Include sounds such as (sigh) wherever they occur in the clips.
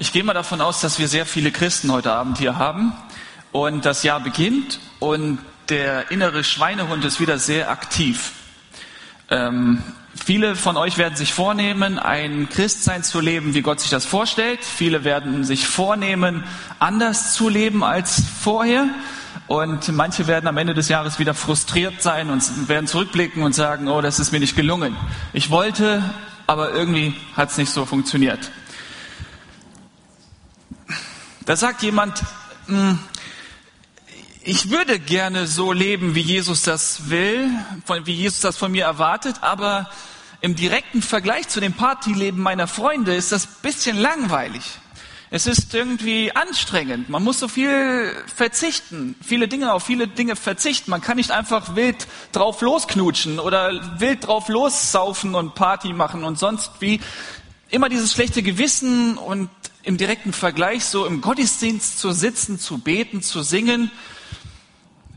Ich gehe mal davon aus, dass wir sehr viele Christen heute Abend hier haben und das Jahr beginnt und der innere Schweinehund ist wieder sehr aktiv. Ähm, viele von euch werden sich vornehmen, ein Christsein zu leben, wie Gott sich das vorstellt. Viele werden sich vornehmen, anders zu leben als vorher. Und manche werden am Ende des Jahres wieder frustriert sein und werden zurückblicken und sagen, oh, das ist mir nicht gelungen. Ich wollte, aber irgendwie hat es nicht so funktioniert. Da sagt jemand, hm, ich würde gerne so leben, wie Jesus das will, wie Jesus das von mir erwartet, aber im direkten Vergleich zu dem Partyleben meiner Freunde ist das bisschen langweilig. Es ist irgendwie anstrengend. Man muss so viel verzichten, viele Dinge auf viele Dinge verzichten. Man kann nicht einfach wild drauf losknutschen oder wild drauf lossaufen und Party machen und sonst wie. Immer dieses schlechte Gewissen und im direkten Vergleich so im Gottesdienst zu sitzen, zu beten, zu singen,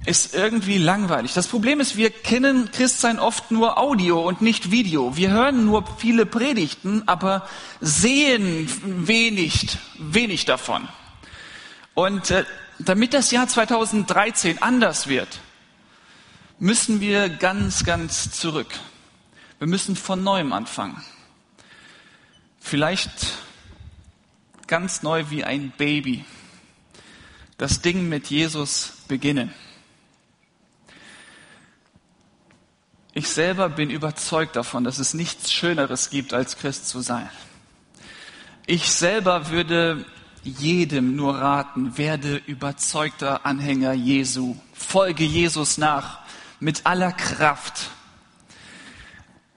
ist irgendwie langweilig. Das Problem ist, wir kennen Christsein oft nur Audio und nicht Video. Wir hören nur viele Predigten, aber sehen wenig, wenig davon. Und äh, damit das Jahr 2013 anders wird, müssen wir ganz, ganz zurück. Wir müssen von neuem anfangen. Vielleicht ganz neu wie ein Baby. Das Ding mit Jesus beginnen. Ich selber bin überzeugt davon, dass es nichts Schöneres gibt, als Christ zu sein. Ich selber würde jedem nur raten, werde überzeugter Anhänger Jesu. Folge Jesus nach mit aller Kraft.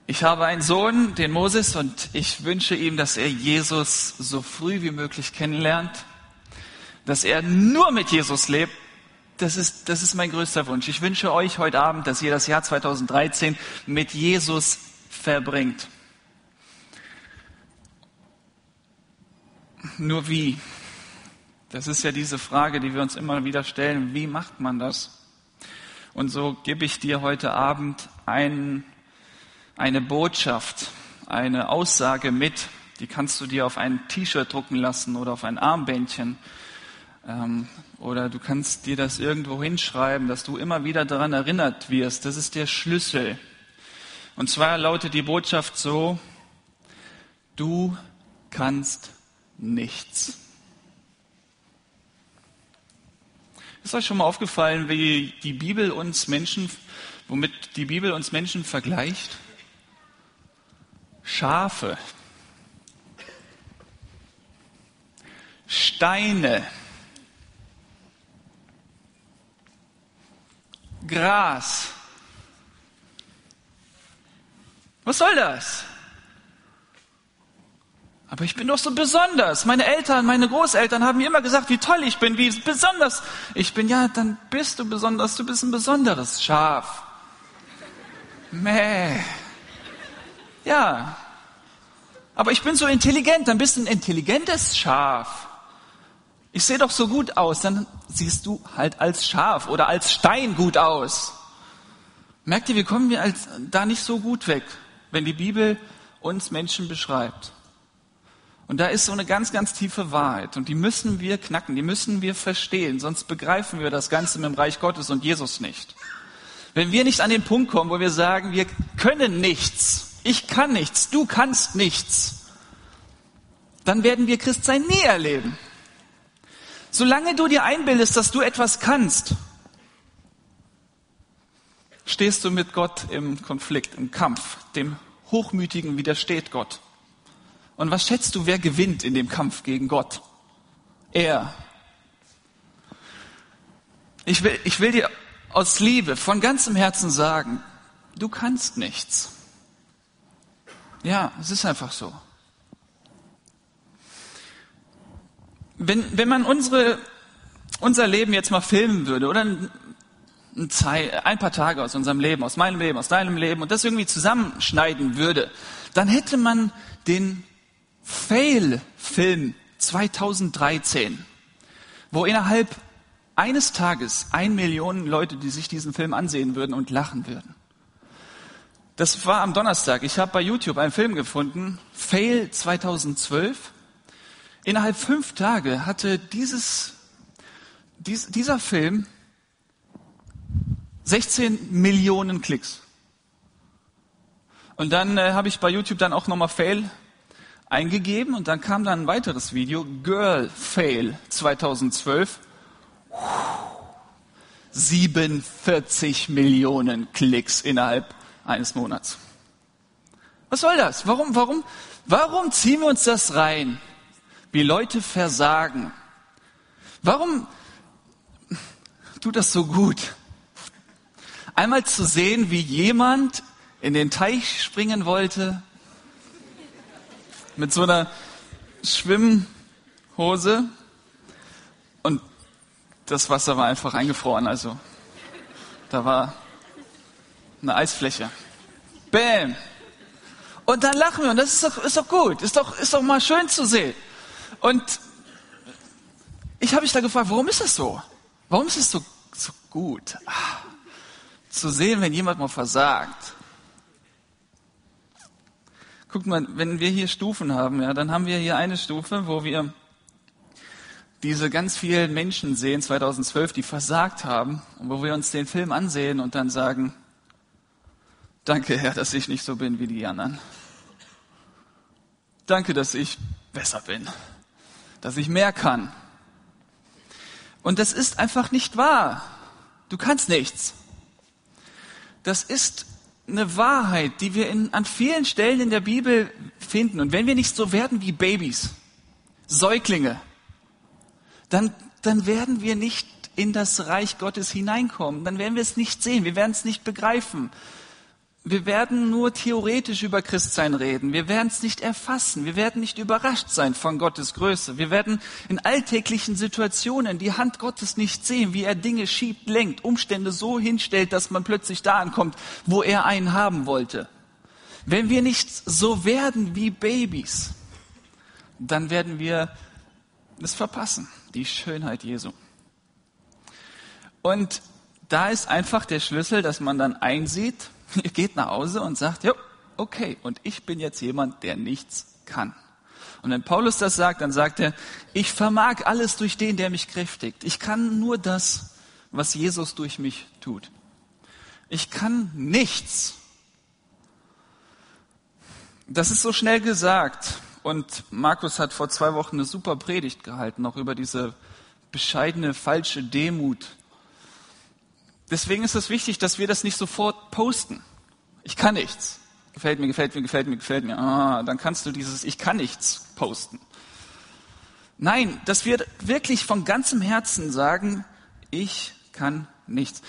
Ich habe einen Sohn, den Moses, und ich wünsche ihm, dass er Jesus so früh wie möglich kennenlernt, dass er nur mit Jesus lebt das ist, das ist mein größter Wunsch. Ich wünsche euch heute Abend, dass ihr das Jahr 2013 mit Jesus verbringt. Nur wie? Das ist ja diese Frage, die wir uns immer wieder stellen. Wie macht man das? Und so gebe ich dir heute Abend ein, eine Botschaft, eine Aussage mit, die kannst du dir auf ein T-Shirt drucken lassen oder auf ein Armbändchen ähm, oder du kannst dir das irgendwo hinschreiben, dass du immer wieder daran erinnert wirst. Das ist der Schlüssel. Und zwar lautet die Botschaft so, du kannst nichts. Ist euch schon mal aufgefallen, wie die Bibel uns Menschen, womit die Bibel uns Menschen vergleicht? Schafe, Steine, Gras. Was soll das? Aber ich bin doch so besonders. Meine Eltern, meine Großeltern haben mir immer gesagt, wie toll ich bin, wie besonders ich bin. Ja, dann bist du besonders. Du bist ein besonderes Schaf. Mäh. Ja. Aber ich bin so intelligent. Dann bist du ein intelligentes Schaf ich sehe doch so gut aus, dann siehst du halt als Schaf oder als Stein gut aus. Merkt ihr, wir kommen wir als, da nicht so gut weg, wenn die Bibel uns Menschen beschreibt. Und da ist so eine ganz, ganz tiefe Wahrheit. Und die müssen wir knacken, die müssen wir verstehen, sonst begreifen wir das Ganze mit dem Reich Gottes und Jesus nicht. Wenn wir nicht an den Punkt kommen, wo wir sagen, wir können nichts, ich kann nichts, du kannst nichts, dann werden wir Christsein nie erleben. Solange du dir einbildest, dass du etwas kannst, stehst du mit Gott im Konflikt, im Kampf. Dem Hochmütigen widersteht Gott. Und was schätzt du, wer gewinnt in dem Kampf gegen Gott? Er. Ich will, ich will dir aus Liebe von ganzem Herzen sagen, du kannst nichts. Ja, es ist einfach so. Wenn, wenn man unsere, unser Leben jetzt mal filmen würde oder ein, ein, paar Tage aus unserem Leben, aus meinem Leben, aus deinem Leben und das irgendwie zusammenschneiden würde, dann hätte man den Fail-Film 2013, wo innerhalb eines Tages ein Million Leute, die sich diesen Film ansehen würden und lachen würden. Das war am Donnerstag. Ich habe bei YouTube einen Film gefunden, Fail 2012. Innerhalb fünf Tage hatte dieses, dies, dieser Film 16 Millionen Klicks. Und dann äh, habe ich bei YouTube dann auch nochmal Fail eingegeben und dann kam dann ein weiteres Video, Girl Fail 2012. 47 Millionen Klicks innerhalb eines Monats. Was soll das? Warum, warum, warum ziehen wir uns das rein? Wie Leute versagen. Warum tut das so gut? Einmal zu sehen, wie jemand in den Teich springen wollte mit so einer Schwimmhose und das Wasser war einfach eingefroren. Also da war eine Eisfläche. Bäm. Und dann lachen wir und das ist doch, ist doch gut, ist doch, ist doch mal schön zu sehen. Und ich habe mich da gefragt, warum ist das so? Warum ist es so, so gut, ah, zu sehen, wenn jemand mal versagt? Guckt mal, wenn wir hier Stufen haben, ja, dann haben wir hier eine Stufe, wo wir diese ganz vielen Menschen sehen, 2012, die versagt haben, und wo wir uns den Film ansehen und dann sagen, danke Herr, dass ich nicht so bin wie die anderen. Danke, dass ich besser bin, dass ich mehr kann. Und das ist einfach nicht wahr. Du kannst nichts. Das ist eine Wahrheit, die wir in, an vielen Stellen in der Bibel finden. Und wenn wir nicht so werden wie Babys, Säuglinge, dann, dann werden wir nicht in das Reich Gottes hineinkommen. Dann werden wir es nicht sehen. Wir werden es nicht begreifen. Wir werden nur theoretisch über Christsein reden. Wir werden es nicht erfassen. Wir werden nicht überrascht sein von Gottes Größe. Wir werden in alltäglichen Situationen die Hand Gottes nicht sehen, wie er Dinge schiebt, lenkt, Umstände so hinstellt, dass man plötzlich da ankommt, wo er einen haben wollte. Wenn wir nicht so werden wie Babys, dann werden wir es verpassen, die Schönheit Jesu. Und da ist einfach der Schlüssel, dass man dann einsieht, Ihr (laughs) geht nach Hause und sagt, ja, okay, und ich bin jetzt jemand, der nichts kann. Und wenn Paulus das sagt, dann sagt er, ich vermag alles durch den, der mich kräftigt. Ich kann nur das, was Jesus durch mich tut. Ich kann nichts. Das ist so schnell gesagt. Und Markus hat vor zwei Wochen eine super Predigt gehalten, auch über diese bescheidene, falsche Demut, Deswegen ist es wichtig, dass wir das nicht sofort posten. Ich kann nichts. Gefällt mir, gefällt mir, gefällt mir, gefällt mir. Ah, dann kannst du dieses Ich kann nichts posten. Nein, dass wir wirklich von ganzem Herzen sagen, ich kann nichts.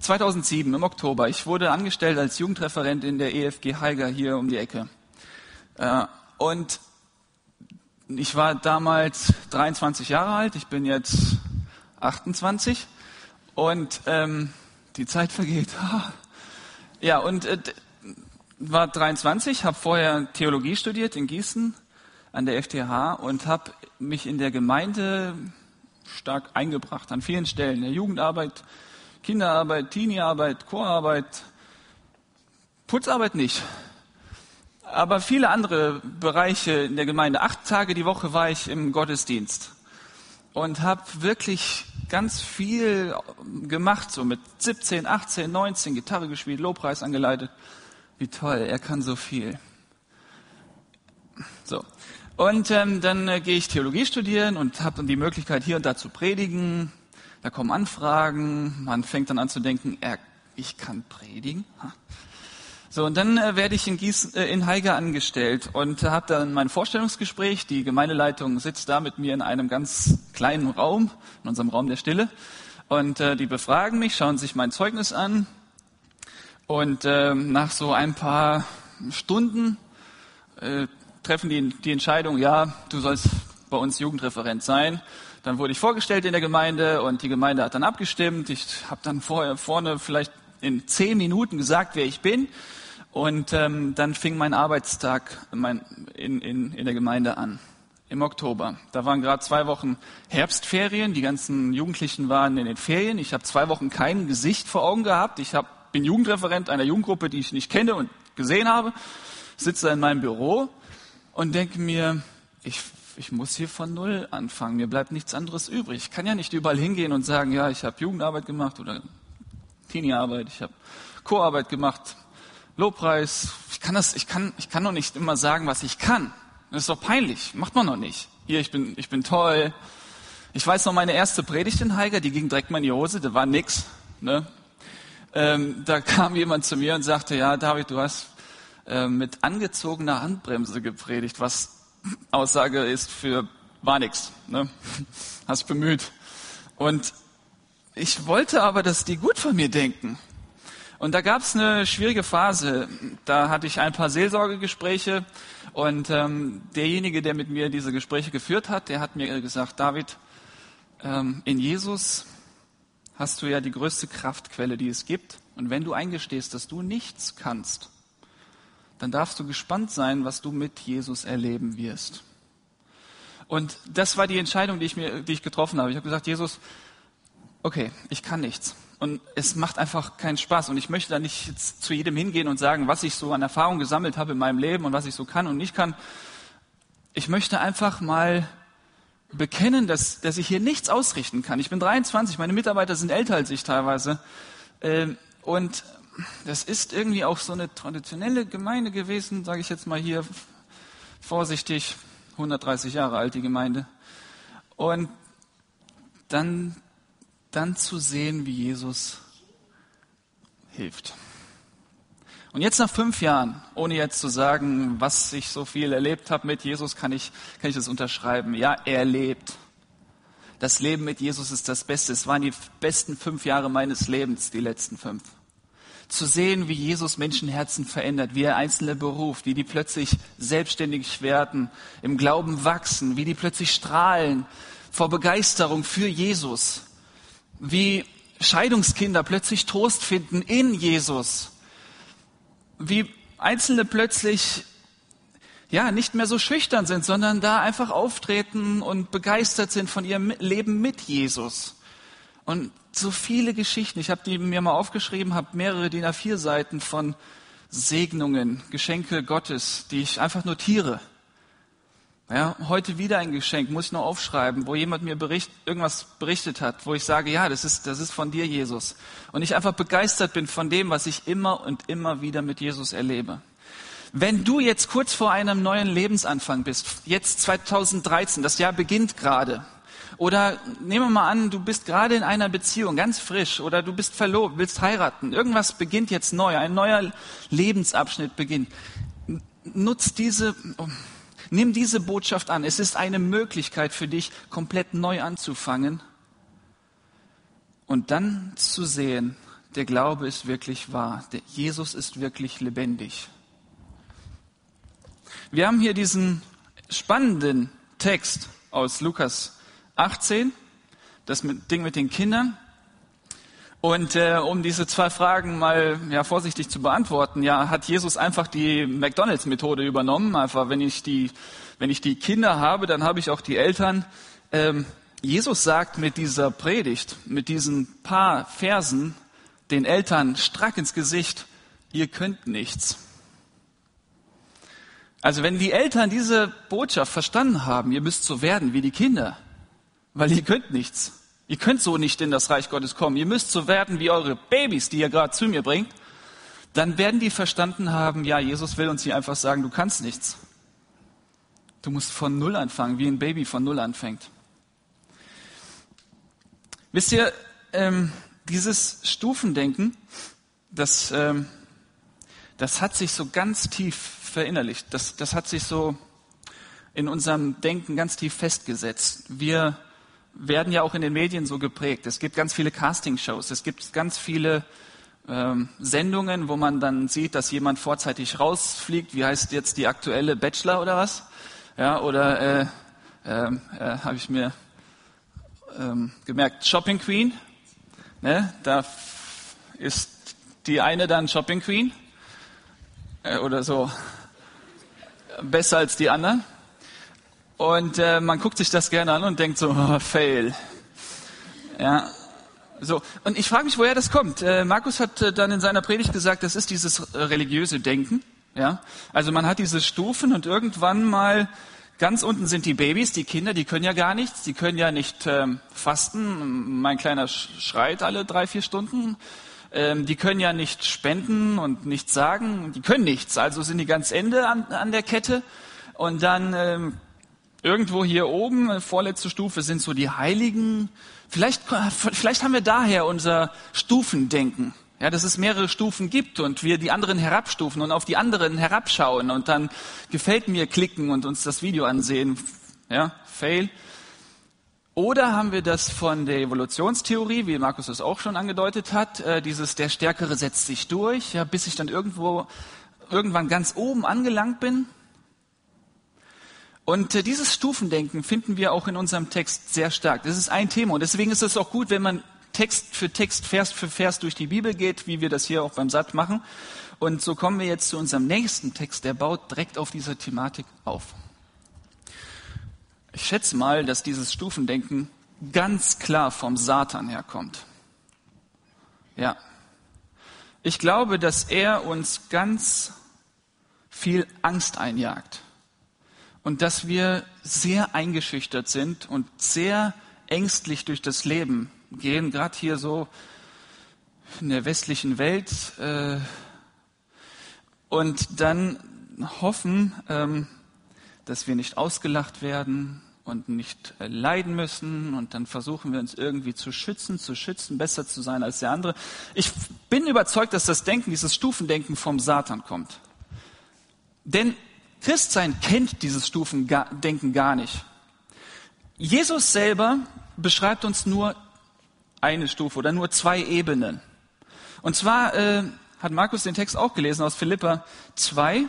2007 im Oktober, ich wurde angestellt als Jugendreferent in der EFG Heiger hier um die Ecke. Äh, und ich war damals 23 Jahre alt, ich bin jetzt 28 und ähm, die Zeit vergeht. (laughs) Ja, und äh, war 23, habe vorher Theologie studiert in Gießen an der FTH und habe mich in der Gemeinde stark eingebracht an vielen Stellen. In der Jugendarbeit, Kinderarbeit, Teenie-Arbeit, Chorarbeit, Putzarbeit nicht. Aber viele andere Bereiche in der Gemeinde. Acht Tage die Woche war ich im Gottesdienst und habe wirklich ganz viel gemacht, so mit 17, 18, 19, Gitarre gespielt, Lobpreis angeleitet. Wie toll, er kann so viel. So. Und ähm, dann äh, gehe ich Theologie studieren und habe dann die Möglichkeit, hier und da zu predigen. Da kommen Anfragen, man fängt dann an zu denken, er, ich kann predigen. Ha. So, und dann äh, werde ich in, Gießen, äh, in Haiger angestellt und äh, habe dann mein Vorstellungsgespräch. Die Gemeindeleitung sitzt da mit mir in einem ganz kleinen Raum, in unserem Raum der Stille. Und äh, die befragen mich, schauen sich mein Zeugnis an. Und äh, nach so ein paar Stunden äh, treffen die die Entscheidung, ja, du sollst bei uns Jugendreferent sein. Dann wurde ich vorgestellt in der Gemeinde und die Gemeinde hat dann abgestimmt. Ich habe dann vorher vorne vielleicht in zehn Minuten gesagt, wer ich bin. Und ähm, dann fing mein Arbeitstag mein, in, in, in der Gemeinde an, im Oktober. Da waren gerade zwei Wochen Herbstferien, die ganzen Jugendlichen waren in den Ferien. Ich habe zwei Wochen kein Gesicht vor Augen gehabt. Ich hab, bin Jugendreferent einer Jugendgruppe, die ich nicht kenne und gesehen habe, sitze in meinem Büro und denke mir, ich ich muss hier von Null anfangen. Mir bleibt nichts anderes übrig. Ich kann ja nicht überall hingehen und sagen, ja, ich habe Jugendarbeit gemacht oder Teenie-Arbeit, ich habe Co-Arbeit gemacht, Lobpreis. Ich kann das, ich kann, ich kann doch nicht immer sagen, was ich kann. Das ist doch peinlich. Macht man noch nicht. Hier, ich bin, ich bin toll. Ich weiß noch meine erste Predigt in Heiger, die ging direkt mal in die Hose, da war nix. Ne? Ähm, da kam jemand zu mir und sagte, ja, David, du hast äh, mit angezogener Handbremse gepredigt, was Aussage ist für war nix. Ne? Hast bemüht. Und ich wollte aber, dass die gut von mir denken. Und da gab es eine schwierige Phase. Da hatte ich ein paar Seelsorgegespräche und ähm, derjenige, der mit mir diese Gespräche geführt hat, der hat mir gesagt, David, ähm, in Jesus hast du ja die größte Kraftquelle, die es gibt. Und wenn du eingestehst, dass du nichts kannst, dann darfst du gespannt sein, was du mit Jesus erleben wirst. Und das war die Entscheidung, die ich mir, die ich getroffen habe. Ich habe gesagt, Jesus, okay, ich kann nichts. Und es macht einfach keinen Spaß. Und ich möchte da nicht zu jedem hingehen und sagen, was ich so an Erfahrung gesammelt habe in meinem Leben und was ich so kann und nicht kann. Ich möchte einfach mal bekennen, dass, dass ich hier nichts ausrichten kann. Ich bin 23, meine Mitarbeiter sind älter als ich teilweise. Ähm, und das ist irgendwie auch so eine traditionelle Gemeinde gewesen, sage ich jetzt mal hier vorsichtig, 130 Jahre alt die Gemeinde. Und dann, dann zu sehen, wie Jesus hilft. Und jetzt nach fünf Jahren, ohne jetzt zu sagen, was ich so viel erlebt habe mit Jesus, kann ich, kann ich das unterschreiben. Ja, er lebt. Das Leben mit Jesus ist das Beste. Es waren die besten fünf Jahre meines Lebens, die letzten fünf zu sehen, wie Jesus Menschenherzen verändert, wie er Einzelne beruft, wie die plötzlich selbstständig werden, im Glauben wachsen, wie die plötzlich strahlen vor Begeisterung für Jesus, wie Scheidungskinder plötzlich Trost finden in Jesus, wie Einzelne plötzlich ja, nicht mehr so schüchtern sind, sondern da einfach auftreten und begeistert sind von ihrem Leben mit Jesus. Und so viele Geschichten. Ich habe die mir mal aufgeschrieben, habe mehrere DIN A4 Seiten von Segnungen, Geschenke Gottes, die ich einfach notiere. Ja, heute wieder ein Geschenk, muss ich noch aufschreiben, wo jemand mir bericht, irgendwas berichtet hat, wo ich sage, ja, das ist, das ist von dir, Jesus. Und ich einfach begeistert bin von dem, was ich immer und immer wieder mit Jesus erlebe. Wenn du jetzt kurz vor einem neuen Lebensanfang bist, jetzt 2013, das Jahr beginnt gerade, oder nehmen wir mal an, du bist gerade in einer Beziehung, ganz frisch, oder du bist verlobt, willst heiraten. Irgendwas beginnt jetzt neu, ein neuer Lebensabschnitt beginnt. Nutz diese, nimm diese Botschaft an. Es ist eine Möglichkeit für dich, komplett neu anzufangen und dann zu sehen, der Glaube ist wirklich wahr. Der Jesus ist wirklich lebendig. Wir haben hier diesen spannenden Text aus Lukas 18, das Ding mit den Kindern. Und äh, um diese zwei Fragen mal ja, vorsichtig zu beantworten, ja, hat Jesus einfach die McDonalds-Methode übernommen. Einfach, wenn ich die, wenn ich die Kinder habe, dann habe ich auch die Eltern. Ähm, Jesus sagt mit dieser Predigt, mit diesen paar Versen, den Eltern strack ins Gesicht: Ihr könnt nichts. Also wenn die Eltern diese Botschaft verstanden haben, ihr müsst so werden wie die Kinder, weil ihr könnt nichts. Ihr könnt so nicht in das Reich Gottes kommen. Ihr müsst so werden wie eure Babys, die ihr gerade zu mir bringt. Dann werden die verstanden haben, ja, Jesus will uns hier einfach sagen, du kannst nichts. Du musst von Null anfangen, wie ein Baby von Null anfängt. Wisst ihr, ähm, dieses Stufendenken, das, ähm, das hat sich so ganz tief verinnerlicht. Das, das hat sich so in unserem Denken ganz tief festgesetzt. Wir werden ja auch in den Medien so geprägt. Es gibt ganz viele Castingshows, es gibt ganz viele ähm, Sendungen, wo man dann sieht, dass jemand vorzeitig rausfliegt. Wie heißt jetzt die aktuelle Bachelor oder was? Ja, oder äh, äh, äh, habe ich mir ähm, gemerkt, Shopping Queen. Ne? Da ist die eine dann Shopping Queen äh, oder so besser als die anderen. Und äh, man guckt sich das gerne an und denkt so, oh, fail. Ja, so. Und ich frage mich, woher das kommt. Äh, Markus hat äh, dann in seiner Predigt gesagt, das ist dieses äh, religiöse Denken. Ja, also man hat diese Stufen und irgendwann mal Ganz unten sind die Babys, die Kinder, die können ja gar nichts, die können ja nicht ähm, fasten. Mein kleiner schreit alle drei, vier Stunden. Ähm, die können ja nicht spenden und nichts sagen. Die können nichts, also sind die ganz Ende an, an der Kette. Und dann ähm, irgendwo hier oben, vorletzte Stufe, sind so die Heiligen. Vielleicht, vielleicht haben wir daher unser Stufendenken. Ja, dass es mehrere Stufen gibt und wir die anderen herabstufen und auf die anderen herabschauen und dann gefällt mir klicken und uns das Video ansehen. Ja, fail. Oder haben wir das von der Evolutionstheorie, wie Markus es auch schon angedeutet hat, äh, dieses der Stärkere setzt sich durch, ja, bis ich dann irgendwo irgendwann ganz oben angelangt bin. Und äh, dieses Stufendenken finden wir auch in unserem Text sehr stark. Das ist ein Thema und deswegen ist es auch gut, wenn man Text für Text, Vers für Vers durch die Bibel geht, wie wir das hier auch beim Satt machen. Und so kommen wir jetzt zu unserem nächsten Text, der baut direkt auf dieser Thematik auf. Ich schätze mal, dass dieses Stufendenken ganz klar vom Satan herkommt. Ja. Ich glaube, dass er uns ganz viel Angst einjagt und dass wir sehr eingeschüchtert sind und sehr ängstlich durch das Leben gehen, gerade hier so in der westlichen Welt, äh, und dann hoffen, ähm, dass wir nicht ausgelacht werden und nicht äh, leiden müssen und dann versuchen wir uns irgendwie zu schützen, zu schützen, besser zu sein als der andere. Ich bin überzeugt, dass das Denken, dieses Stufendenken vom Satan kommt. Denn Christsein kennt dieses Stufendenken gar nicht. Jesus selber beschreibt uns nur eine Stufe oder nur zwei Ebenen. Und zwar äh, hat Markus den Text auch gelesen aus Philippa 2.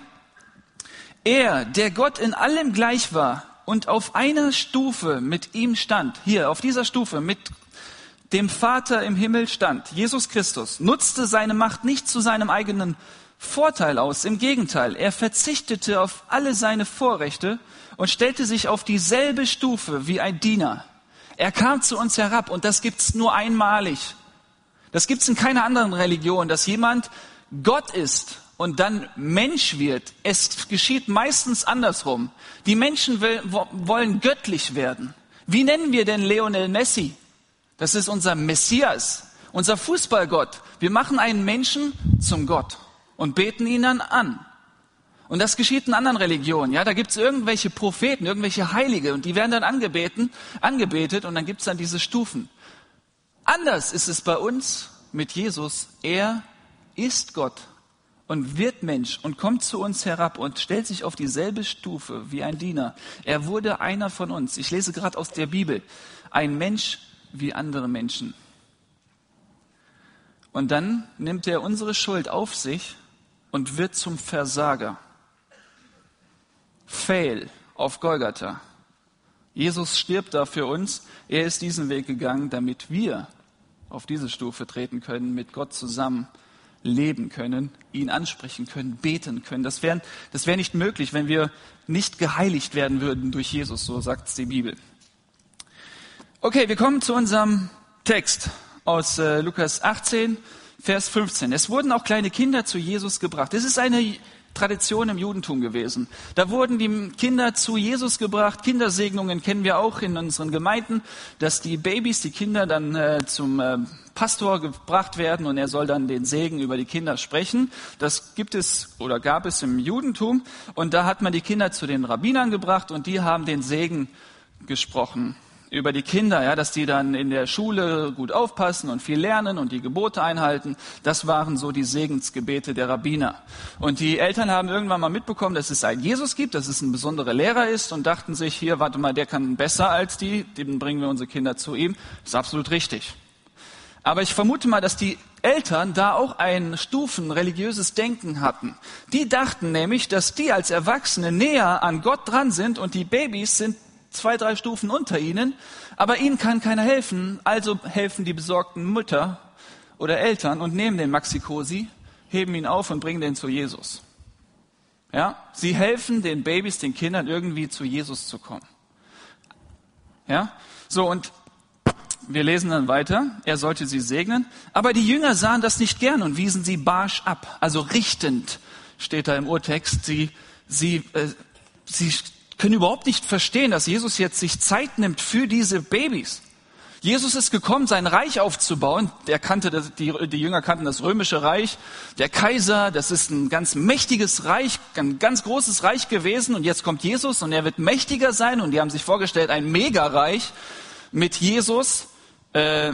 Er, der Gott in allem gleich war und auf einer Stufe mit ihm stand, hier auf dieser Stufe mit dem Vater im Himmel stand, Jesus Christus, nutzte seine Macht nicht zu seinem eigenen Vorteil aus. Im Gegenteil, er verzichtete auf alle seine Vorrechte und stellte sich auf dieselbe Stufe wie ein Diener er kam zu uns herab und das gibt's nur einmalig. Das gibt's in keiner anderen Religion, dass jemand Gott ist und dann Mensch wird. Es geschieht meistens andersrum. Die Menschen will, wollen göttlich werden. Wie nennen wir denn Lionel Messi? Das ist unser Messias, unser Fußballgott. Wir machen einen Menschen zum Gott und beten ihn dann an. Und das geschieht in anderen Religionen. Ja, da gibt's irgendwelche Propheten, irgendwelche Heilige und die werden dann angebeten, angebetet und dann gibt's dann diese Stufen. Anders ist es bei uns mit Jesus. Er ist Gott und wird Mensch und kommt zu uns herab und stellt sich auf dieselbe Stufe wie ein Diener. Er wurde einer von uns. Ich lese gerade aus der Bibel. Ein Mensch wie andere Menschen. Und dann nimmt er unsere Schuld auf sich und wird zum Versager. Fail auf Golgatha. Jesus stirbt da für uns. Er ist diesen Weg gegangen, damit wir auf diese Stufe treten können, mit Gott zusammen leben können, ihn ansprechen können, beten können. Das wäre das wär nicht möglich, wenn wir nicht geheiligt werden würden durch Jesus, so sagt es die Bibel. Okay, wir kommen zu unserem Text aus äh, Lukas 18, Vers 15. Es wurden auch kleine Kinder zu Jesus gebracht. Es ist eine Tradition im Judentum gewesen. Da wurden die Kinder zu Jesus gebracht. Kindersegnungen kennen wir auch in unseren Gemeinden, dass die Babys, die Kinder dann äh, zum äh, Pastor gebracht werden und er soll dann den Segen über die Kinder sprechen. Das gibt es oder gab es im Judentum und da hat man die Kinder zu den Rabbinern gebracht und die haben den Segen gesprochen über die Kinder, ja, dass die dann in der Schule gut aufpassen und viel lernen und die Gebote einhalten. Das waren so die Segensgebete der Rabbiner. Und die Eltern haben irgendwann mal mitbekommen, dass es einen Jesus gibt, dass es ein besonderer Lehrer ist und dachten sich, hier, warte mal, der kann besser als die, dem bringen wir unsere Kinder zu ihm. Das ist absolut richtig. Aber ich vermute mal, dass die Eltern da auch ein Stufen religiöses Denken hatten. Die dachten nämlich, dass die als Erwachsene näher an Gott dran sind und die Babys sind zwei, drei Stufen unter ihnen, aber ihnen kann keiner helfen. Also helfen die besorgten Mütter oder Eltern und nehmen den Maxi-Cosi, heben ihn auf und bringen den zu Jesus. Ja, sie helfen den Babys, den Kindern irgendwie zu Jesus zu kommen. Ja, so und wir lesen dann weiter. Er sollte sie segnen, aber die Jünger sahen das nicht gern und wiesen sie barsch ab. Also richtend steht da im Urtext. Sie, sie, äh, sie können überhaupt nicht verstehen, dass Jesus jetzt sich Zeit nimmt für diese Babys. Jesus ist gekommen, sein Reich aufzubauen. Der kannte die Jünger kannten das römische Reich. Der Kaiser, das ist ein ganz mächtiges Reich, ein ganz großes Reich gewesen. Und jetzt kommt Jesus und er wird mächtiger sein. Und die haben sich vorgestellt, ein Megareich mit Jesus. Äh,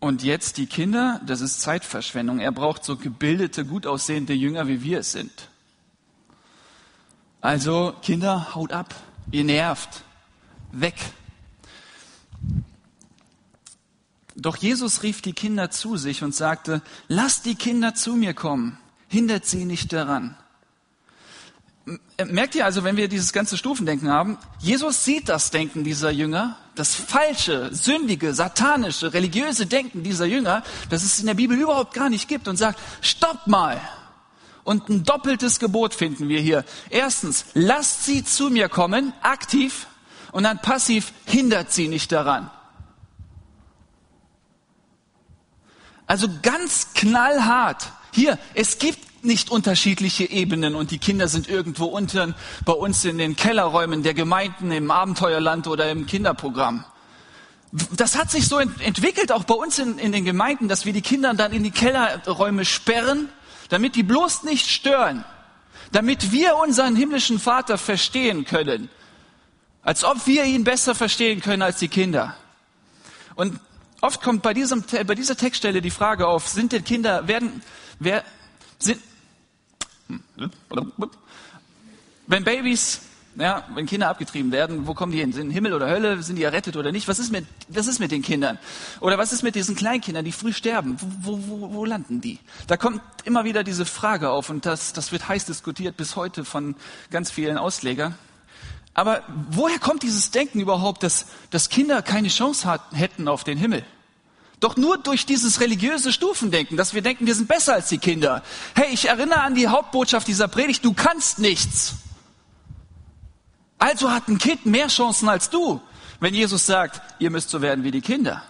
und jetzt die Kinder, das ist Zeitverschwendung. Er braucht so gebildete, gut aussehende Jünger, wie wir es sind. Also Kinder, haut ab, ihr nervt, weg. Doch Jesus rief die Kinder zu sich und sagte, lasst die Kinder zu mir kommen, hindert sie nicht daran. Merkt ihr also, wenn wir dieses ganze Stufendenken haben, Jesus sieht das Denken dieser Jünger, das falsche, sündige, satanische, religiöse Denken dieser Jünger, das es in der Bibel überhaupt gar nicht gibt und sagt, stopp mal. Und ein doppeltes Gebot finden wir hier. Erstens, lasst sie zu mir kommen, aktiv, und dann passiv, hindert sie nicht daran. Also ganz knallhart. Hier, es gibt nicht unterschiedliche Ebenen und die Kinder sind irgendwo unten bei uns in den Kellerräumen der Gemeinden im Abenteuerland oder im Kinderprogramm. Das hat sich so entwickelt, auch bei uns in, in den Gemeinden, dass wir die Kinder dann in die Kellerräume sperren, damit die bloß nicht stören, damit wir unseren himmlischen Vater verstehen können, als ob wir ihn besser verstehen können als die Kinder. Und Oft kommt bei, diesem, bei dieser Textstelle die Frage auf, sind denn Kinder, werden, wer, sind, wenn Babys, ja, wenn Kinder abgetrieben werden, wo kommen die hin? Sind Himmel oder Hölle? Sind die errettet oder nicht? Was ist mit, was ist mit den Kindern? Oder was ist mit diesen Kleinkindern, die früh sterben? Wo, wo, wo landen die? Da kommt immer wieder diese Frage auf und das, das wird heiß diskutiert bis heute von ganz vielen Auslegern. Aber woher kommt dieses Denken überhaupt, dass, dass Kinder keine Chance hat, hätten auf den Himmel? Doch nur durch dieses religiöse Stufendenken, dass wir denken, wir sind besser als die Kinder. Hey, ich erinnere an die Hauptbotschaft dieser Predigt, du kannst nichts. Also hat ein Kind mehr Chancen als du, wenn Jesus sagt, ihr müsst so werden wie die Kinder.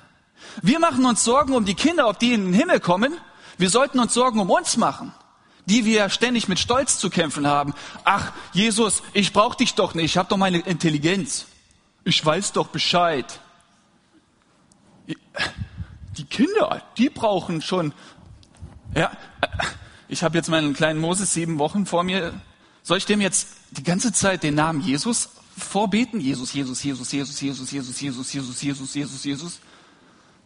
Wir machen uns Sorgen um die Kinder, ob die in den Himmel kommen. Wir sollten uns Sorgen um uns machen die wir ständig mit Stolz zu kämpfen haben. Ach, Jesus, ich brauche dich doch nicht, ich habe doch meine Intelligenz. Ich weiß doch Bescheid. Die Kinder, die brauchen schon. Ja, ich habe jetzt meinen kleinen Moses sieben Wochen vor mir. Soll ich dem jetzt die ganze Zeit den Namen Jesus vorbeten? Jesus, Jesus, Jesus, Jesus, Jesus, Jesus, Jesus, Jesus, Jesus, Jesus, Jesus.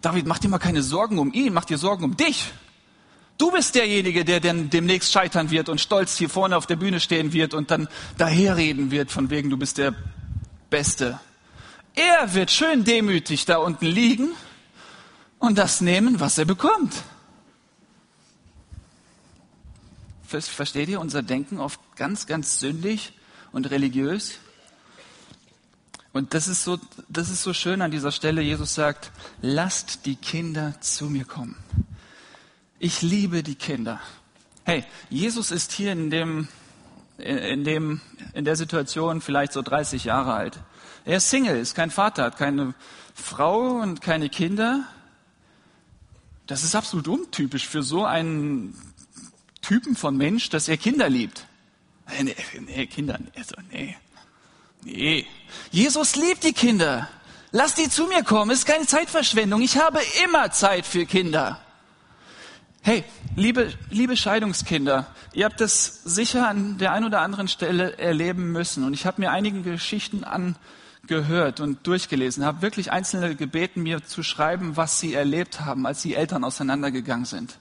David, mach dir mal keine Sorgen um ihn, mach dir Sorgen um dich. Du bist derjenige, der denn demnächst scheitern wird und stolz hier vorne auf der Bühne stehen wird und dann daherreden wird von wegen, du bist der Beste. Er wird schön demütig da unten liegen und das nehmen, was er bekommt. Versteht ihr unser Denken oft ganz, ganz sündig und religiös? Und das ist so, das ist so schön an dieser Stelle. Jesus sagt, lasst die Kinder zu mir kommen. Ich liebe die Kinder. Hey, Jesus ist hier in dem, in dem, in der Situation vielleicht so 30 Jahre alt. Er ist Single, ist kein Vater, hat keine Frau und keine Kinder. Das ist absolut untypisch für so einen Typen von Mensch, dass er Kinder liebt. Nee, nee Kinder, also, nee. Nee. Jesus liebt die Kinder. Lass die zu mir kommen, ist keine Zeitverschwendung. Ich habe immer Zeit für Kinder. Hey, liebe, liebe Scheidungskinder, ihr habt das sicher an der einen oder anderen Stelle erleben müssen. Und ich habe mir einige Geschichten angehört und durchgelesen, habe wirklich Einzelne gebeten, mir zu schreiben, was sie erlebt haben, als die Eltern auseinandergegangen sind.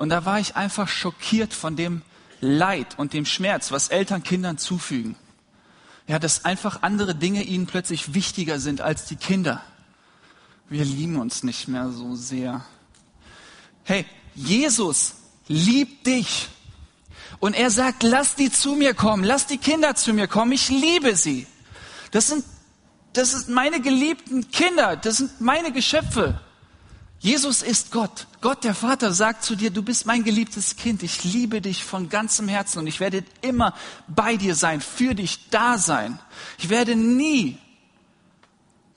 Und da war ich einfach schockiert von dem Leid und dem Schmerz, was Eltern Kindern zufügen. Ja, dass einfach andere Dinge ihnen plötzlich wichtiger sind als die Kinder. Wir lieben uns nicht mehr so sehr. Hey, Jesus liebt dich. Und er sagt, lass die zu mir kommen, lass die Kinder zu mir kommen, ich liebe sie. Das sind, das sind meine geliebten Kinder, das sind meine Geschöpfe. Jesus ist Gott. Gott, der Vater, sagt zu dir, du bist mein geliebtes Kind, ich liebe dich von ganzem Herzen und ich werde immer bei dir sein, für dich da sein. Ich werde nie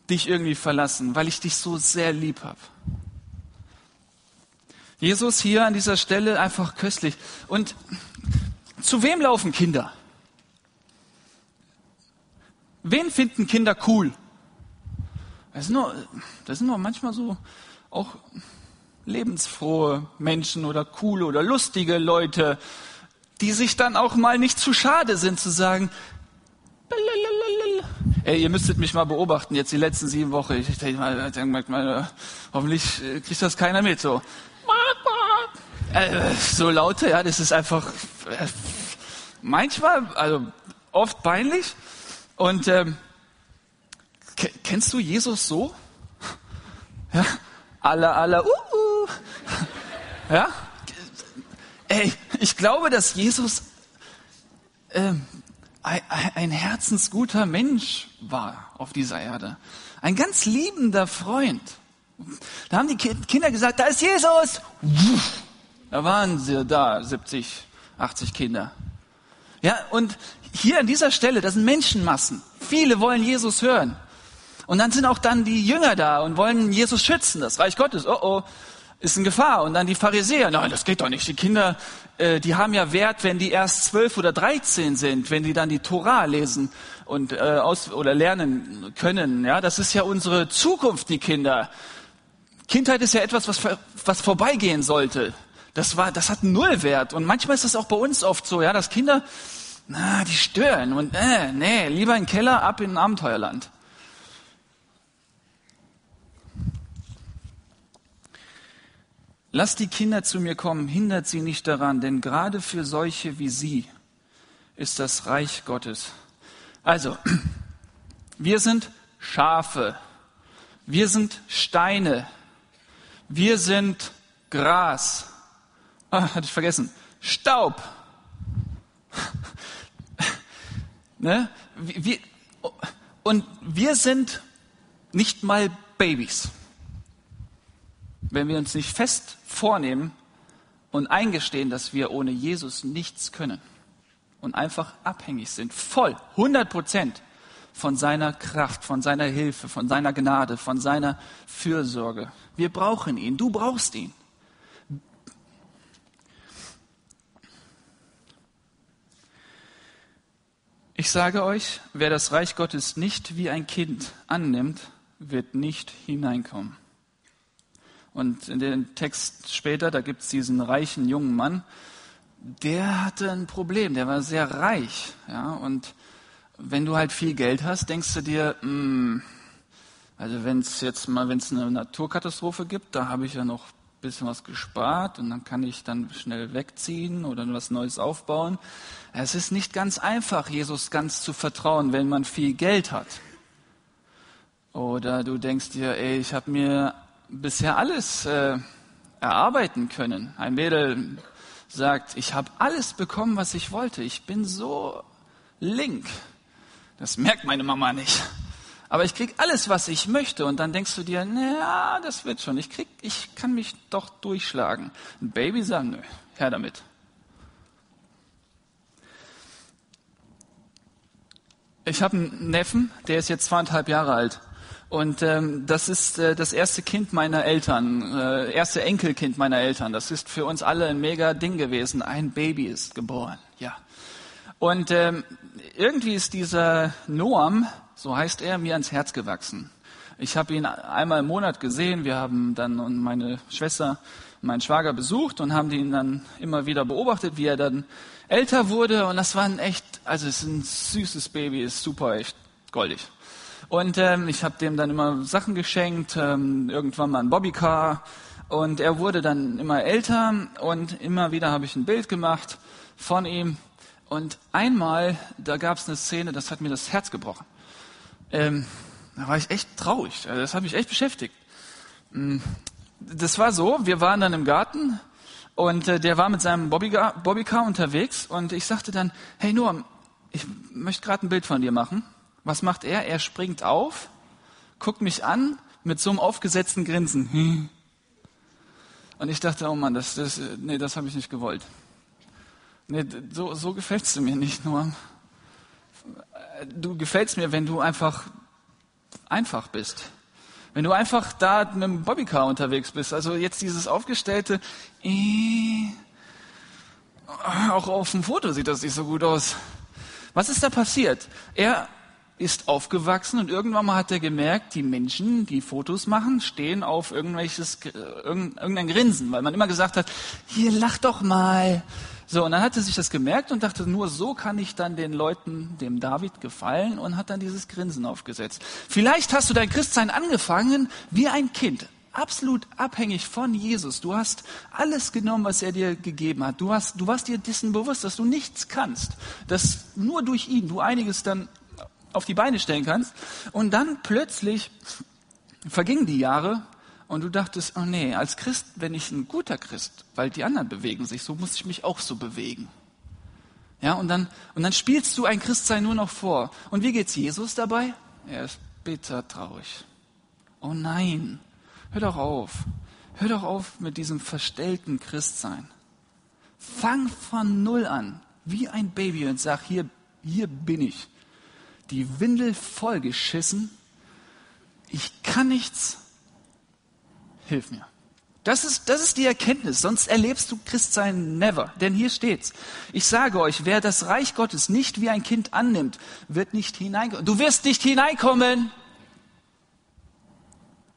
dich irgendwie verlassen, weil ich dich so sehr lieb habe. Jesus hier an dieser Stelle einfach köstlich. Und zu wem laufen Kinder? Wen finden Kinder cool? Das sind nur, das sind nur manchmal so auch lebensfrohe Menschen oder coole oder lustige Leute, die sich dann auch mal nicht zu schade sind zu sagen, Ey, ihr müsstet mich mal beobachten, jetzt die letzten sieben Wochen. Ich denke mal, denk mal, hoffentlich äh, kriegt das keiner mit. So, äh, so laute, ja, das ist einfach äh, manchmal, also oft peinlich. Und ähm, kennst du Jesus so? Ja, aller, aller, uh, uh. Ja, ey, ich glaube, dass Jesus ähm, ein herzensguter Mensch war auf dieser Erde. Ein ganz liebender Freund. Da haben die Kinder gesagt, da ist Jesus. Da waren sie da, 70, 80 Kinder. Ja, und hier an dieser Stelle, das sind Menschenmassen. Viele wollen Jesus hören. Und dann sind auch dann die Jünger da und wollen Jesus schützen, das Reich Gottes. Oh oh, ist in Gefahr. Und dann die Pharisäer, nein, das geht doch nicht. Die Kinder, äh, die haben ja Wert, wenn die erst zwölf oder dreizehn sind, wenn die dann die Torah lesen und äh, aus oder lernen können. Ja, das ist ja unsere Zukunft, die Kinder. Kindheit ist ja etwas, was was vorbeigehen sollte. Das war, das hat null Wert. Und manchmal ist das auch bei uns oft so, ja, dass Kinder, na, die stören und äh, nee, lieber in den Keller, ab in ein Abenteuerland. Lasst die Kinder zu mir kommen, hindert sie nicht daran, denn gerade für solche wie sie ist das Reich Gottes. Also, (clears throat) wir sind Schafe, wir sind Steine, wir sind Gras, ah, hatte ich vergessen, Staub. (laughs) ne? wir, und wir sind nicht mal Babys wenn wir uns nicht fest vornehmen und eingestehen, dass wir ohne Jesus nichts können und einfach abhängig sind, voll, 100 Prozent von seiner Kraft, von seiner Hilfe, von seiner Gnade, von seiner Fürsorge. Wir brauchen ihn, du brauchst ihn. Ich sage euch, wer das Reich Gottes nicht wie ein Kind annimmt, wird nicht hineinkommen. Und in dem Text später, da gibt es diesen reichen jungen Mann, der hatte ein Problem, der war sehr reich. Ja, und wenn du halt viel Geld hast, denkst du dir, mh, hm, also wenn es jetzt mal, wenn es eine Naturkatastrophe gibt, da habe ich ja noch ein bisschen was gespart und dann kann ich dann schnell wegziehen oder was Neues aufbauen. Es ist nicht ganz einfach, Jesus ganz zu vertrauen, wenn man viel Geld hat. Oder du denkst dir, ey, ich habe mir bisher alles äh, erarbeiten können. Ein Mädel sagt, ich habe alles bekommen, was ich wollte. Ich bin so link. Das merkt meine Mama nicht. Aber ich krieg alles, was ich möchte. Und dann denkst du dir, naja, das wird schon. Ich krieg, ich kann mich doch durchschlagen. Ein Baby sagt, nö, her damit. Ich habe einen Neffen, der ist jetzt zweieinhalb Jahre alt. Und ähm, das ist äh, das erste Kind meiner Eltern, äh, erste Enkelkind meiner Eltern. Das ist für uns alle ein mega Ding gewesen. Ein Baby ist geboren, ja. Und ähm, irgendwie ist dieser Noam, so heißt er, mir ans Herz gewachsen. Ich habe ihn einmal im Monat gesehen. Wir haben dann meine Schwester, meinen Schwager besucht und haben ihn dann immer wieder beobachtet, wie er dann älter wurde. Und das war ein echt, also es ist ein süßes Baby, ist super, echt goldig. Und ähm, ich habe dem dann immer Sachen geschenkt, ähm, irgendwann mal ein Bobbycar. Und er wurde dann immer älter und immer wieder habe ich ein Bild gemacht von ihm. Und einmal, da gab es eine Szene, das hat mir das Herz gebrochen. Ähm, da war ich echt traurig. Also das hat mich echt beschäftigt. Mm, das war so, wir waren dann im Garten und äh, der war mit seinem Bobbycar, Bobbycar unterwegs und ich sagte dann, hey Noam, ich möchte gerade ein Bild von dir machen. Was macht er? Er springt auf, guckt mich an mit so einem aufgesetzten Grinsen. Hm. Und ich dachte, oh Mann, das, das, nee, das habe ich nicht gewollt. Nee, so, so gefällst du mir nicht nur. Du gefällst mir, wenn du einfach einfach bist. Wenn du einfach da mit dem Bobbycar unterwegs bist. Also jetzt dieses aufgestellte, äh, auch auf dem Foto sieht das nicht so gut aus. Was ist da passiert? Er ist aufgewachsen und irgendwann mal hat er gemerkt, die Menschen, die Fotos machen, stehen auf irgendwelches, irgendein Grinsen, weil man immer gesagt hat, hier lach doch mal. So, und dann hat er sich das gemerkt und dachte, nur so kann ich dann den Leuten, dem David gefallen und hat dann dieses Grinsen aufgesetzt. Vielleicht hast du dein Christsein angefangen wie ein Kind absolut abhängig von Jesus. Du hast alles genommen, was er dir gegeben hat. Du, hast, du warst dir dessen bewusst, dass du nichts kannst, dass nur durch ihn du einiges dann auf die Beine stellen kannst. Und dann plötzlich vergingen die Jahre und du dachtest, oh nee, als Christ, wenn ich ein guter Christ, weil die anderen bewegen sich, so muss ich mich auch so bewegen. Ja, und dann, und dann spielst du ein Christsein nur noch vor. Und wie geht's Jesus dabei? Er ist bitter traurig. Oh nein, hör doch auf. Hör doch auf mit diesem verstellten Christsein. Fang von Null an, wie ein Baby und sag, hier, hier bin ich die Windel vollgeschissen. Ich kann nichts. Hilf mir. Das ist, das ist die Erkenntnis, sonst erlebst du Christsein never. Denn hier steht's. Ich sage euch, wer das Reich Gottes nicht wie ein Kind annimmt, wird nicht hineinkommen. Du wirst nicht hineinkommen.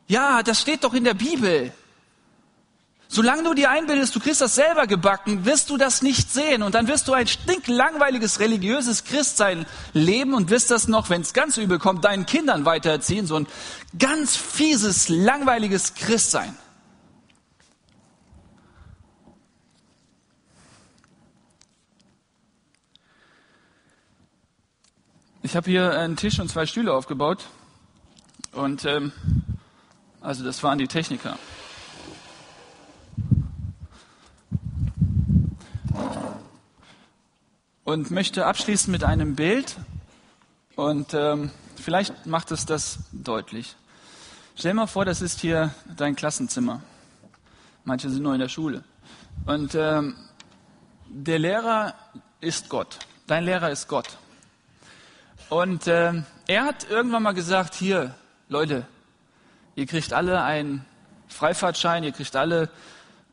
Ja, das steht doch in der Bibel. Solange du dir einbildest, du kriegst das selber gebacken, wirst du das nicht sehen. Und dann wirst du ein stinklangweiliges religiöses Christsein leben und wirst das noch, wenn es ganz übel kommt, deinen Kindern weitererziehen. So ein ganz fieses, langweiliges Christsein. Ich habe hier einen Tisch und zwei Stühle aufgebaut. Und ähm, also das waren die Techniker. Und möchte abschließen mit einem Bild und ähm, vielleicht macht es das deutlich. Stell mal vor, das ist hier dein Klassenzimmer. Manche sind nur in der Schule. Und ähm, der Lehrer ist Gott. Dein Lehrer ist Gott. Und ähm, er hat irgendwann mal gesagt, hier, Leute, ihr kriegt alle einen Freifahrtschein, ihr kriegt alle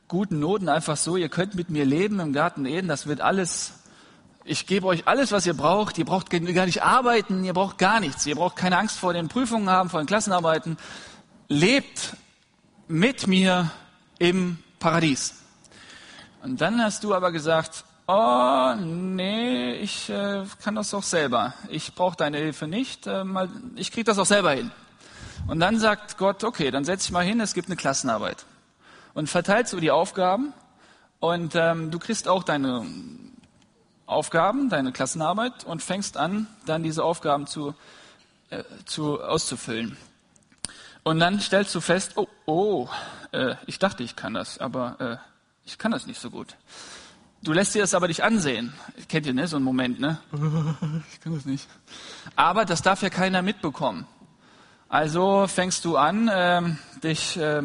guten Noten einfach so, ihr könnt mit mir leben im Garten Eden, das wird alles ich gebe euch alles, was ihr braucht. Ihr braucht gar nicht arbeiten, ihr braucht gar nichts. Ihr braucht keine Angst vor den Prüfungen haben, vor den Klassenarbeiten. Lebt mit mir im Paradies. Und dann hast du aber gesagt, oh nee, ich äh, kann das auch selber. Ich brauche deine Hilfe nicht. Äh, mal, ich kriege das auch selber hin. Und dann sagt Gott, okay, dann setz dich mal hin, es gibt eine Klassenarbeit. Und verteilst du die Aufgaben und ähm, du kriegst auch deine Aufgaben, deine Klassenarbeit und fängst an, dann diese Aufgaben zu, äh, zu auszufüllen. Und dann stellst du fest, oh, oh, äh, ich dachte, ich kann das, aber äh, ich kann das nicht so gut. Du lässt dir das aber nicht ansehen. Kennt ihr, ne? So einen Moment, ne? (laughs) ich kann das nicht. Aber das darf ja keiner mitbekommen. Also fängst du an, ähm, dich äh,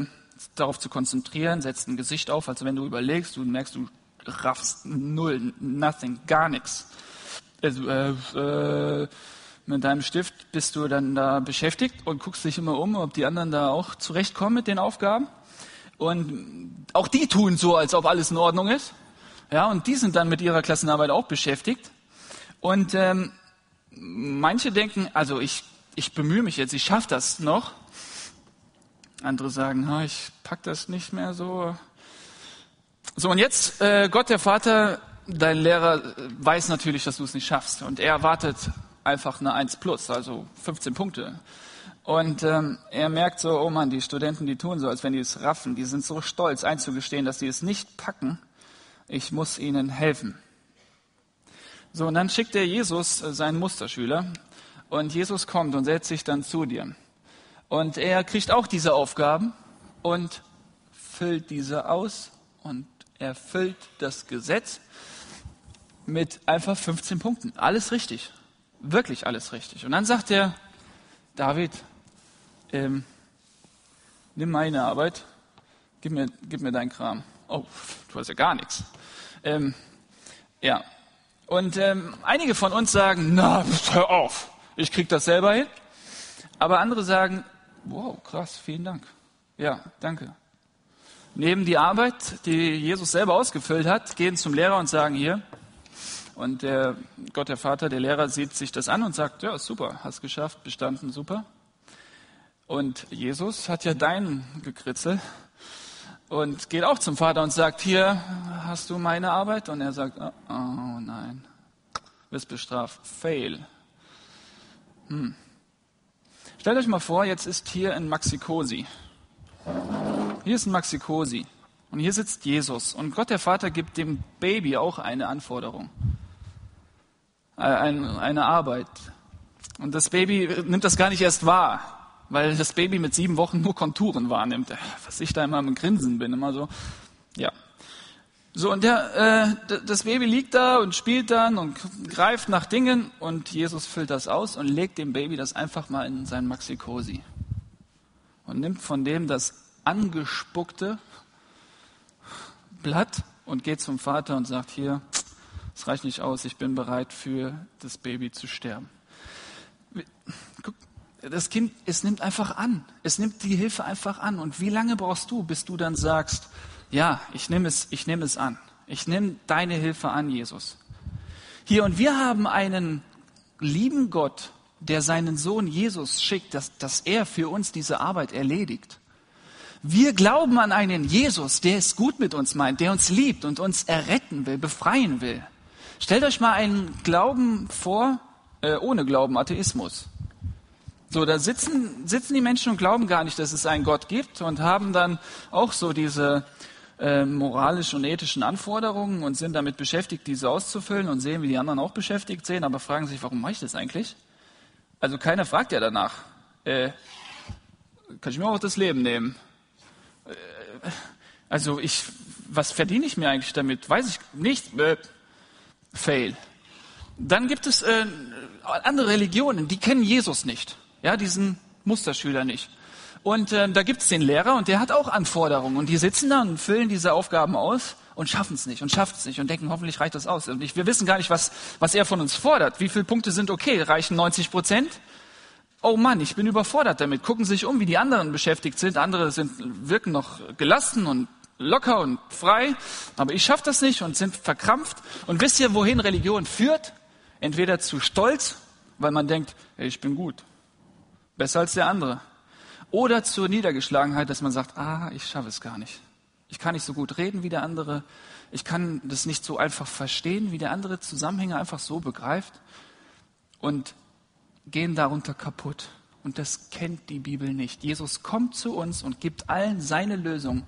darauf zu konzentrieren, setzt ein Gesicht auf, also wenn du überlegst, du merkst, du raffst null, nothing, gar nichts. Also, äh, äh, mit deinem Stift bist du dann da beschäftigt und guckst dich immer um, ob die anderen da auch zurechtkommen mit den Aufgaben. Und auch die tun so, als ob alles in Ordnung ist. Ja, und die sind dann mit ihrer Klassenarbeit auch beschäftigt. Und ähm, manche denken, also ich, ich bemühe mich jetzt, ich schaffe das noch. Andere sagen, oh, ich pack das nicht mehr so. So, und jetzt, äh, Gott der Vater, dein Lehrer weiß natürlich, dass du es nicht schaffst. Und er erwartet einfach eine 1 plus, also 15 Punkte. Und ähm, er merkt so, oh Mann, die Studenten, die tun so, als wenn die es raffen. Die sind so stolz einzugestehen, dass sie es nicht packen. Ich muss ihnen helfen. So, und dann schickt er Jesus, äh, seinen Musterschüler, und Jesus kommt und setzt sich dann zu dir. Und er kriegt auch diese Aufgaben und füllt diese aus und erfüllt das Gesetz mit einfach 15 Punkten. Alles richtig. Wirklich alles richtig. Und dann sagt er, David, ähm, nimm meine Arbeit, gib mir, gib mir deinen Kram. Oh, du hast ja gar nichts. Ähm, ja. Und ähm, einige von uns sagen, na, hör auf, ich krieg das selber hin. Aber andere sagen, wow, krass, vielen Dank. Ja, danke nehmen die Arbeit, die Jesus selber ausgefüllt hat, gehen zum Lehrer und sagen hier, Und der Gott, der Vater, der Lehrer sieht sich das an und sagt, ja, super, hast geschafft, bestanden, super. Und Jesus hat ja dein Gekritzel und geht auch zum Vater und sagt, hier hast du meine Arbeit. Und er sagt, oh, oh nein, wirst bestraft, fail. Hm. Stellt euch mal vor, jetzt ist hier ein Maxikosi. Hier ist ein Maxikosi. Und hier sitzt Jesus. Und Gott der Vater gibt dem Baby auch eine Anforderung. Äh, eine Arbeit. Und das Baby nimmt das gar nicht erst wahr, weil das Baby mit sieben Wochen nur Konturen wahrnimmt. Was ich da immer im Grinsen bin, immer so. Ja. So, und der, äh, das Baby liegt da und spielt dann und greift nach Dingen und Jesus füllt das aus und legt dem Baby das einfach mal in sein Maxikosi. Und nimmt von dem das angespuckte Blatt und geht zum Vater und sagt, hier, es reicht nicht aus, ich bin bereit für das Baby zu sterben. Guck, das Kind, es nimmt einfach an. Es nimmt die Hilfe einfach an. Und wie lange brauchst du, bis du dann sagst, ja, ich nehme es, ich nehme es an. Ich nehme deine Hilfe an, Jesus. Hier, und wir haben einen lieben Gott, der seinen Sohn Jesus schickt, dass, dass er für uns diese Arbeit erledigt. Wir glauben an einen Jesus, der es gut mit uns meint, der uns liebt und uns erretten will, befreien will. Stellt euch mal einen Glauben vor, äh, ohne Glauben, Atheismus. So, da sitzen, sitzen die Menschen und glauben gar nicht, dass es einen Gott gibt und haben dann auch so diese äh, moralischen und ethischen Anforderungen und sind damit beschäftigt, diese auszufüllen und sehen, wie die anderen auch beschäftigt sehen, aber fragen sich, warum mache ich das eigentlich? Also keiner fragt ja danach. Äh, kann ich mir auch das Leben nehmen? also ich, was verdiene ich mir eigentlich damit? Weiß ich nicht. Äh, fail. Dann gibt es äh, andere Religionen, die kennen Jesus nicht. Ja, diesen Musterschüler nicht. Und äh, da gibt es den Lehrer und der hat auch Anforderungen. Und die sitzen da und füllen diese Aufgaben aus und schaffen es nicht und schaffen es nicht und denken, hoffentlich reicht das aus. Und ich, wir wissen gar nicht, was, was er von uns fordert. Wie viele Punkte sind okay? Reichen 90 Prozent? oh Mann, ich bin überfordert damit. Gucken sich um, wie die anderen beschäftigt sind. Andere sind, wirken noch gelassen und locker und frei, aber ich schaffe das nicht und sind verkrampft. Und wisst ihr, wohin Religion führt? Entweder zu Stolz, weil man denkt, hey, ich bin gut, besser als der andere. Oder zur Niedergeschlagenheit, dass man sagt, ah, ich schaffe es gar nicht. Ich kann nicht so gut reden wie der andere. Ich kann das nicht so einfach verstehen, wie der andere Zusammenhänge einfach so begreift. Und gehen darunter kaputt. Und das kennt die Bibel nicht. Jesus kommt zu uns und gibt allen seine Lösung.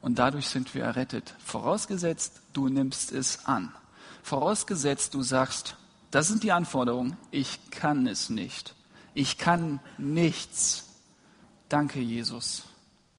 Und dadurch sind wir errettet. Vorausgesetzt, du nimmst es an. Vorausgesetzt, du sagst, das sind die Anforderungen. Ich kann es nicht. Ich kann nichts. Danke, Jesus.